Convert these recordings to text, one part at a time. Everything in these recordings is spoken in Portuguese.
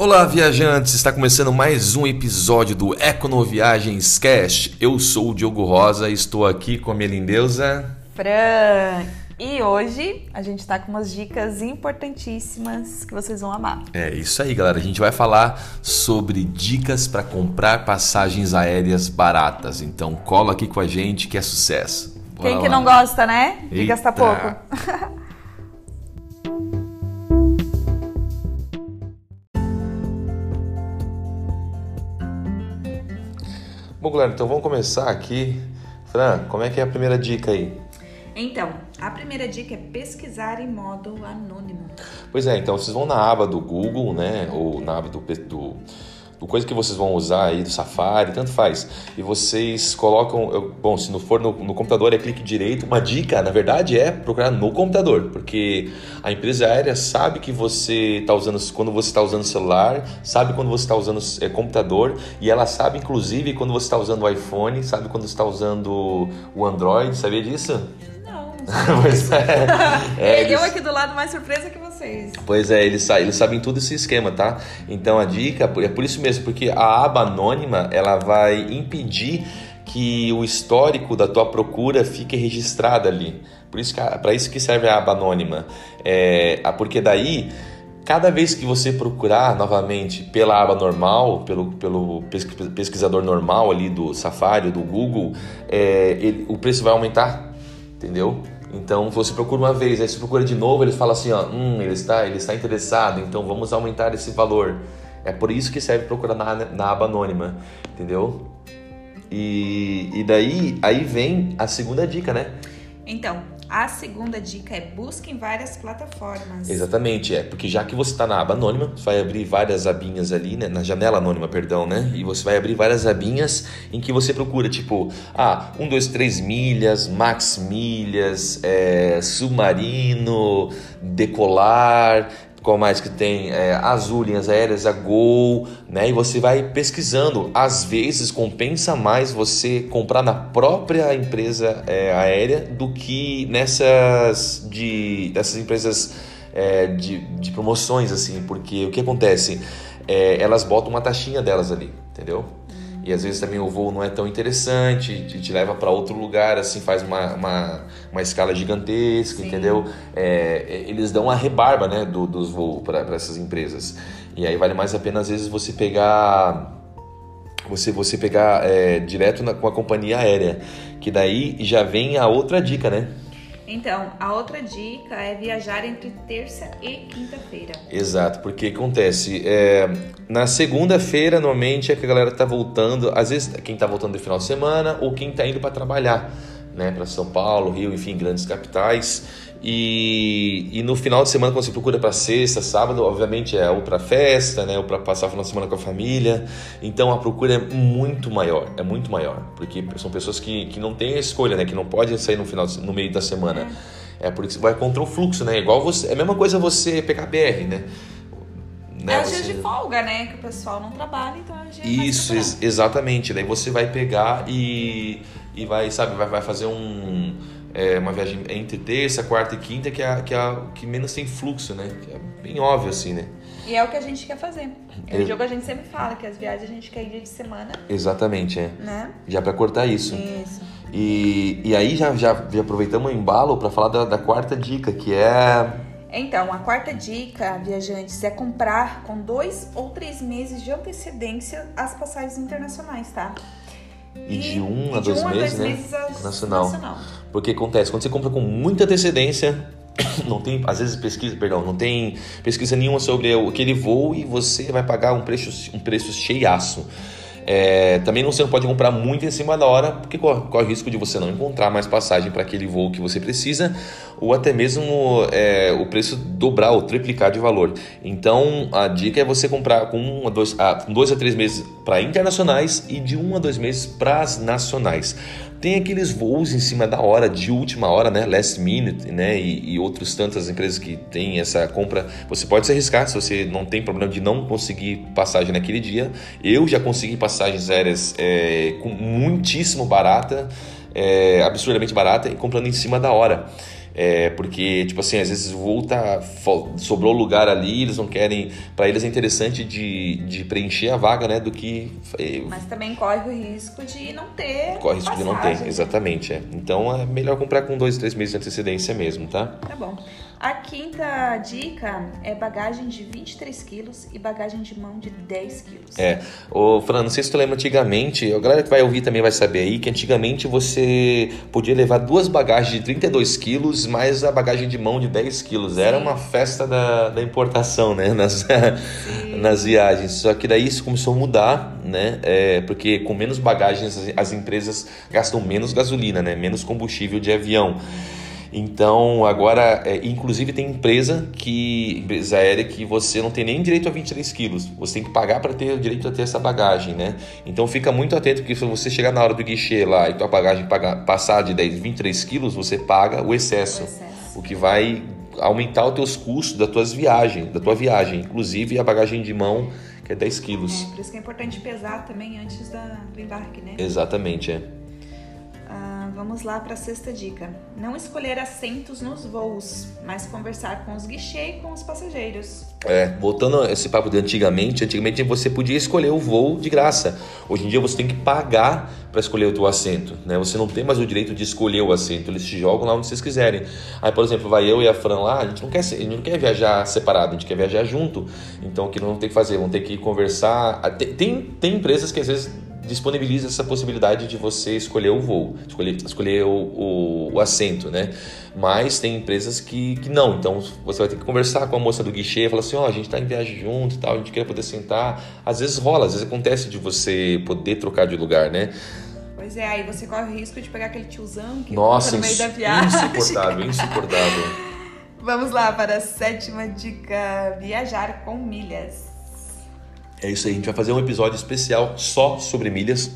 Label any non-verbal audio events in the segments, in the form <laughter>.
Olá, viajantes! Está começando mais um episódio do Econoviagens Cast. Eu sou o Diogo Rosa e estou aqui com a minha lindeusa. Fran! E hoje a gente está com umas dicas importantíssimas que vocês vão amar. É isso aí, galera. A gente vai falar sobre dicas para comprar passagens aéreas baratas. Então cola aqui com a gente que é sucesso. Bora Quem que lá. não gosta, né? De gastar pouco. <laughs> Então vamos começar aqui. Fran, como é que é a primeira dica aí? Então, a primeira dica é pesquisar em modo anônimo. Pois é, então vocês vão na aba do Google, né, ou na aba do, do coisa que vocês vão usar aí do Safari, tanto faz. E vocês colocam, bom, se não for no, no, computador é clique direito. Uma dica, na verdade, é procurar no computador, porque a empresa aérea sabe que você está usando, quando você está usando celular, sabe quando você está usando é, computador e ela sabe, inclusive, quando você está usando o iPhone, sabe quando você está usando o Android. Sabia disso? <laughs> pois é. <laughs> é eles... Eu aqui do lado mais surpresa que vocês. Pois é, eles, eles sabem tudo esse esquema, tá? Então a dica é por isso mesmo, porque a aba anônima ela vai impedir que o histórico da tua procura fique registrado ali. Por isso para isso que serve a aba anônima. É, porque daí cada vez que você procurar novamente pela aba normal, pelo, pelo pesquisador normal ali do Safari, do Google, é, ele, o preço vai aumentar, entendeu? Então você procura uma vez, aí você procura de novo, eles falam assim, ó, hum, ele está, ele está interessado, então vamos aumentar esse valor. É por isso que serve procurar na, na aba anônima, entendeu? E, e daí aí vem a segunda dica, né? Então, a segunda dica é busque em várias plataformas. Exatamente, é. Porque já que você está na aba anônima, você vai abrir várias abinhas ali, né? Na janela anônima, perdão, né? E você vai abrir várias abinhas em que você procura, tipo, ah, 1, 2, 3 milhas, max milhas, é, submarino, decolar, qual mais que tem? É, Azul, linhas aéreas, a Gol, né? E você vai pesquisando. Às vezes compensa mais você comprar na própria empresa é, aérea do que nessas de dessas empresas é, de, de promoções, assim, porque o que acontece? É, elas botam uma taxinha delas ali, entendeu? E às vezes também o voo não é tão interessante, te, te leva para outro lugar, assim, faz uma, uma, uma escala gigantesca, Sim. entendeu? É, é eles dão a rebarba né, do, dos voos para essas empresas. E aí vale mais a pena, às vezes, você pegar. Você, você pegar é, direto na, com a companhia aérea. Que daí já vem a outra dica, né? Então, a outra dica é viajar entre terça e quinta-feira. Exato, porque acontece, é, na segunda-feira normalmente é que a galera tá voltando, às vezes quem tá voltando de final de semana ou quem tá indo para trabalhar, né, para São Paulo, Rio, enfim, grandes capitais. E, e no final de semana, quando você procura para sexta, sábado, obviamente é ou para festa, né, ou para passar o final de semana com a família. Então a procura é muito maior, é muito maior, porque são pessoas que, que não têm a escolha, né, que não podem sair no final no meio da semana. É, é porque você vai contra o fluxo, né? Igual você, é a mesma coisa você pegar BR, né? Né, é os dias de folga, né? Que o pessoal não trabalha, então é Isso, ex exatamente. Daí você vai pegar e, e vai, sabe, vai, vai fazer um é, uma viagem entre terça, quarta e quinta, que é, a, que é a que menos tem fluxo, né? Que é bem óbvio, assim, né? E é o que a gente quer fazer. No jogo a gente sempre fala que as viagens a gente quer ir dia de semana. Exatamente, é. Né? Já para cortar isso. Isso. E, e aí já, já, já aproveitamos o embalo para falar da, da quarta dica, que é então, a quarta dica, viajantes, é comprar com dois ou três meses de antecedência as passagens internacionais, tá? E, e de um a dois um meses, né? Meses nacional. nacional. Porque acontece, quando você compra com muita antecedência, <coughs> não tem, às vezes pesquisa, perdão, não tem pesquisa nenhuma sobre aquele voo e você vai pagar um preço, um preço cheiaço. É, também não, você não pode comprar muito em cima da hora, porque corre, corre o risco de você não encontrar mais passagem para aquele voo que você precisa, ou até mesmo é, o preço dobrar ou triplicar de valor. Então a dica é você comprar com um a dois, ah, dois a três meses para internacionais e de um a dois meses para as nacionais. Tem aqueles voos em cima da hora, de última hora, né? Last minute, né? E, e outras tantas empresas que têm essa compra. Você pode se arriscar se você não tem problema de não conseguir passagem naquele dia. Eu já consegui passagens aéreas é, com muitíssimo barata, é, absurdamente barata, e comprando em cima da hora. É, porque, tipo assim, às vezes tá, sobrou lugar ali, eles não querem. Para eles é interessante de, de preencher a vaga, né? Do que. É, Mas também corre o risco de não ter. Corre o risco de não ter, exatamente. É. Então é melhor comprar com dois, três meses de antecedência mesmo, tá? Tá bom. A quinta dica é bagagem de 23 quilos e bagagem de mão de 10 quilos. É. Ô, Fran, não sei se tu lembra antigamente, a galera que vai ouvir também vai saber aí, que antigamente você podia levar duas bagagens de 32 quilos mais a bagagem de mão de 10 quilos. Sim. Era uma festa da, da importação, né? Nas, <laughs> nas viagens. Só que daí isso começou a mudar, né? É, porque com menos bagagens as empresas gastam menos gasolina, né? Menos combustível de avião. Então, agora, é, inclusive tem empresa que empresa aérea que você não tem nem direito a 23 quilos. Você tem que pagar para ter o direito a ter essa bagagem, né? Então, fica muito atento que se você chegar na hora do guichê lá e tua bagagem pagar, passar de 10, 23 quilos, você paga o excesso, o excesso. O que vai aumentar os teus custos das tuas viagens, da tua viagem, inclusive a bagagem de mão que é 10 quilos. É, por isso que é importante pesar também antes da, do embarque, né? Exatamente, é. Vamos lá para a sexta dica. Não escolher assentos nos voos, mas conversar com os guichês e com os passageiros. É, voltando a esse papo de antigamente, antigamente você podia escolher o voo de graça. Hoje em dia você tem que pagar para escolher o teu assento, né? Você não tem mais o direito de escolher o assento, eles te jogam lá onde vocês quiserem. Aí, por exemplo, vai eu e a Fran lá, a gente não quer, a gente não quer viajar separado, a gente quer viajar junto. Então, o que não tem que fazer? Vão ter que conversar. Tem, tem, tem empresas que às vezes disponibiliza essa possibilidade de você escolher o voo, escolher, escolher o, o, o, assento, né? Mas tem empresas que, que não, então você vai ter que conversar com a moça do guichê e falar assim: ó, oh, a gente está em viagem junto e tal, a gente quer poder sentar. Às vezes rola, às vezes acontece de você poder trocar de lugar, né? Pois é, aí você corre o risco de pegar aquele tiozão que Nossa, no meio da viagem. Insuportável, insuportável. <laughs> Vamos lá para a sétima dica: viajar com milhas. É isso aí, a gente vai fazer um episódio especial só sobre milhas,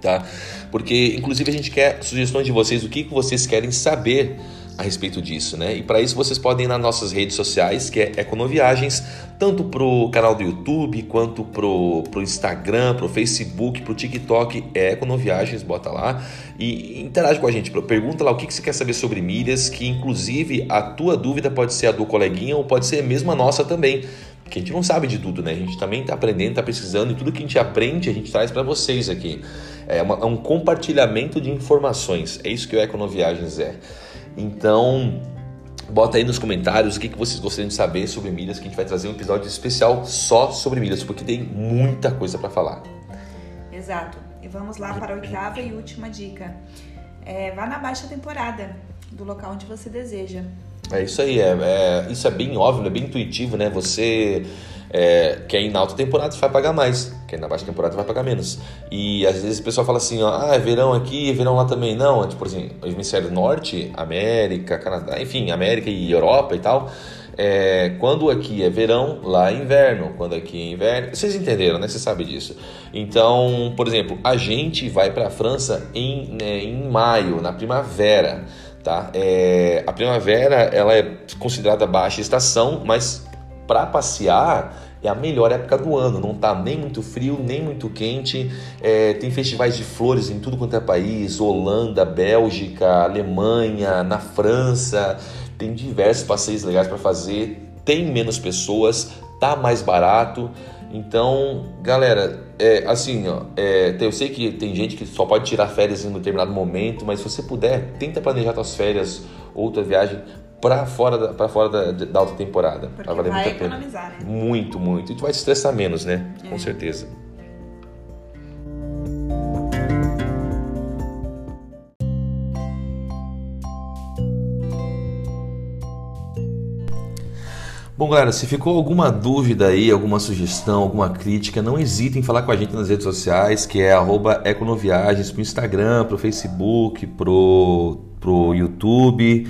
tá? Porque inclusive a gente quer sugestões de vocês, o que, que vocês querem saber a respeito disso, né? E para isso vocês podem ir nas nossas redes sociais, que é Econoviagens, tanto pro canal do YouTube, quanto pro, pro Instagram, pro Facebook, pro TikTok, é Econoviagens, bota lá e interage com a gente, pergunta lá o que, que você quer saber sobre milhas, que inclusive a tua dúvida pode ser a do coleguinha ou pode ser mesmo a nossa também que a gente não sabe de tudo, né? A gente também está aprendendo, está pesquisando e tudo que a gente aprende a gente traz para vocês aqui. É, uma, é, um compartilhamento de informações. É isso que o Econoviagens é. Então, bota aí nos comentários o que, que vocês gostariam de saber sobre milhas, que a gente vai trazer um episódio especial só sobre milhas, porque tem muita coisa para falar. Exato. E vamos lá para a oitava e última dica. É, vá na baixa temporada do local onde você deseja. É isso aí, é, é, isso é bem óbvio, é bem intuitivo, né? Você é, quer ir na alta temporada, você vai pagar mais. Quer ir na baixa temporada, vai pagar menos. E às vezes o pessoal fala assim, ó, ah, é verão aqui, é verão lá também. Não, é tipo assim, o hemisfério norte, América, Canadá, enfim, América e Europa e tal. É, quando aqui é verão, lá é inverno. Quando aqui é inverno, vocês entenderam, né? Você sabe disso. Então, por exemplo, a gente vai para a França em, né, em maio, na primavera. Tá? É, a primavera ela é considerada baixa estação, mas para passear é a melhor época do ano. Não está nem muito frio, nem muito quente. É, tem festivais de flores em tudo quanto é país: Holanda, Bélgica, Alemanha, na França. Tem diversos passeios legais para fazer. Tem menos pessoas, tá mais barato. Então, galera, é, assim, ó, é, eu sei que tem gente que só pode tirar férias em um determinado momento, mas se você puder, tenta planejar suas férias ou tua viagem para fora da, pra fora da, da alta temporada. Porque vai valer muito a pena. Né? Muito, muito. E tu vai se estressar menos, né? É. Com certeza. Bom, galera, se ficou alguma dúvida aí, alguma sugestão, alguma crítica, não hesitem em falar com a gente nas redes sociais, que é econoviagens, pro Instagram, pro Facebook, pro, pro YouTube.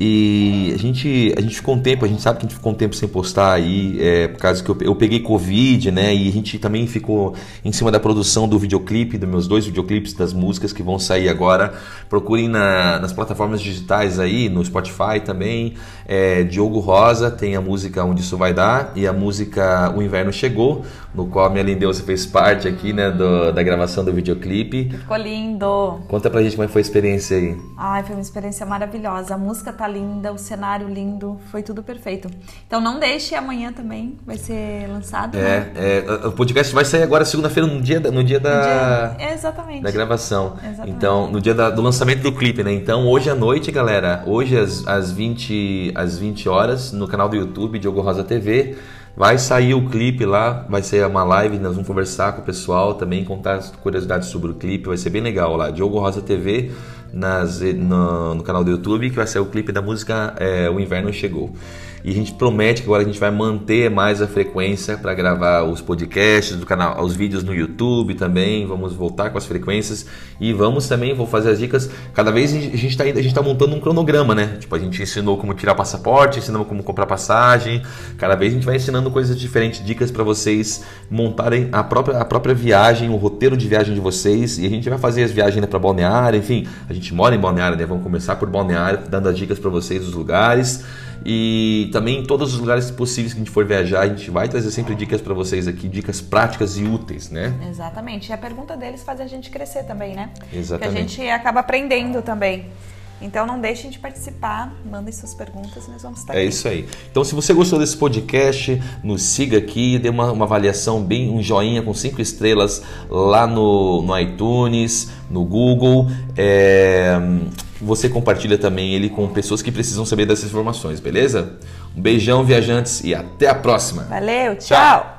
E a gente, a gente ficou um tempo, a gente sabe que a gente ficou um tempo sem postar aí, é, por causa que eu, eu peguei Covid, né? E a gente também ficou em cima da produção do videoclipe, dos meus dois videoclipes das músicas que vão sair agora. Procurem na, nas plataformas digitais aí, no Spotify também. É, Diogo Rosa tem a música Onde Isso Vai Dar e a música O Inverno Chegou, no qual a minha lindeuça fez parte aqui, né, do, da gravação do videoclipe. Ficou lindo! Conta pra gente como é foi a experiência aí. Ai, foi uma experiência maravilhosa. A música tá linda, o cenário lindo, foi tudo perfeito. Então não deixe amanhã também, vai ser lançado. É, né? é o podcast vai sair agora segunda-feira no dia da, no dia da, No dia- Exatamente. da gravação. Exatamente. Então, no dia da- do lançamento do clipe, né? Então, hoje à noite, galera, hoje às, às 20 às 20 horas no canal do YouTube Diogo Rosa TV, vai sair o clipe lá, vai ser uma live, nós vamos conversar com o pessoal também, contar as curiosidades sobre o clipe, vai ser bem legal lá. Diogo Rosa TV nas, no, no canal do YouTube, que vai ser o clipe da música é, O Inverno Chegou. E a gente promete que agora a gente vai manter mais a frequência para gravar os podcasts do canal, os vídeos no YouTube também. Vamos voltar com as frequências e vamos também, vou fazer as dicas. Cada vez a gente está tá montando um cronograma, né? Tipo, a gente ensinou como tirar passaporte, ensinamos como comprar passagem. Cada vez a gente vai ensinando coisas diferentes, dicas para vocês montarem a própria, a própria viagem, o roteiro de viagem de vocês. E a gente vai fazer as viagens né, para Balneário, enfim, a gente mora em Balneário, né? Vamos começar por Balneário, dando as dicas para vocês dos lugares. E também em todos os lugares possíveis que a gente for viajar, a gente vai trazer sempre dicas para vocês aqui, dicas práticas e úteis, né? Exatamente. E a pergunta deles faz a gente crescer também, né? Exatamente. Que a gente acaba aprendendo também. Então não deixem de participar, mandem suas perguntas nós vamos estar É aqui. isso aí. Então, se você gostou desse podcast, nos siga aqui, dê uma, uma avaliação bem, um joinha com cinco estrelas lá no, no iTunes, no Google. É, você compartilha também ele com pessoas que precisam saber dessas informações, beleza? Um beijão, viajantes, e até a próxima. Valeu, Tchau. tchau.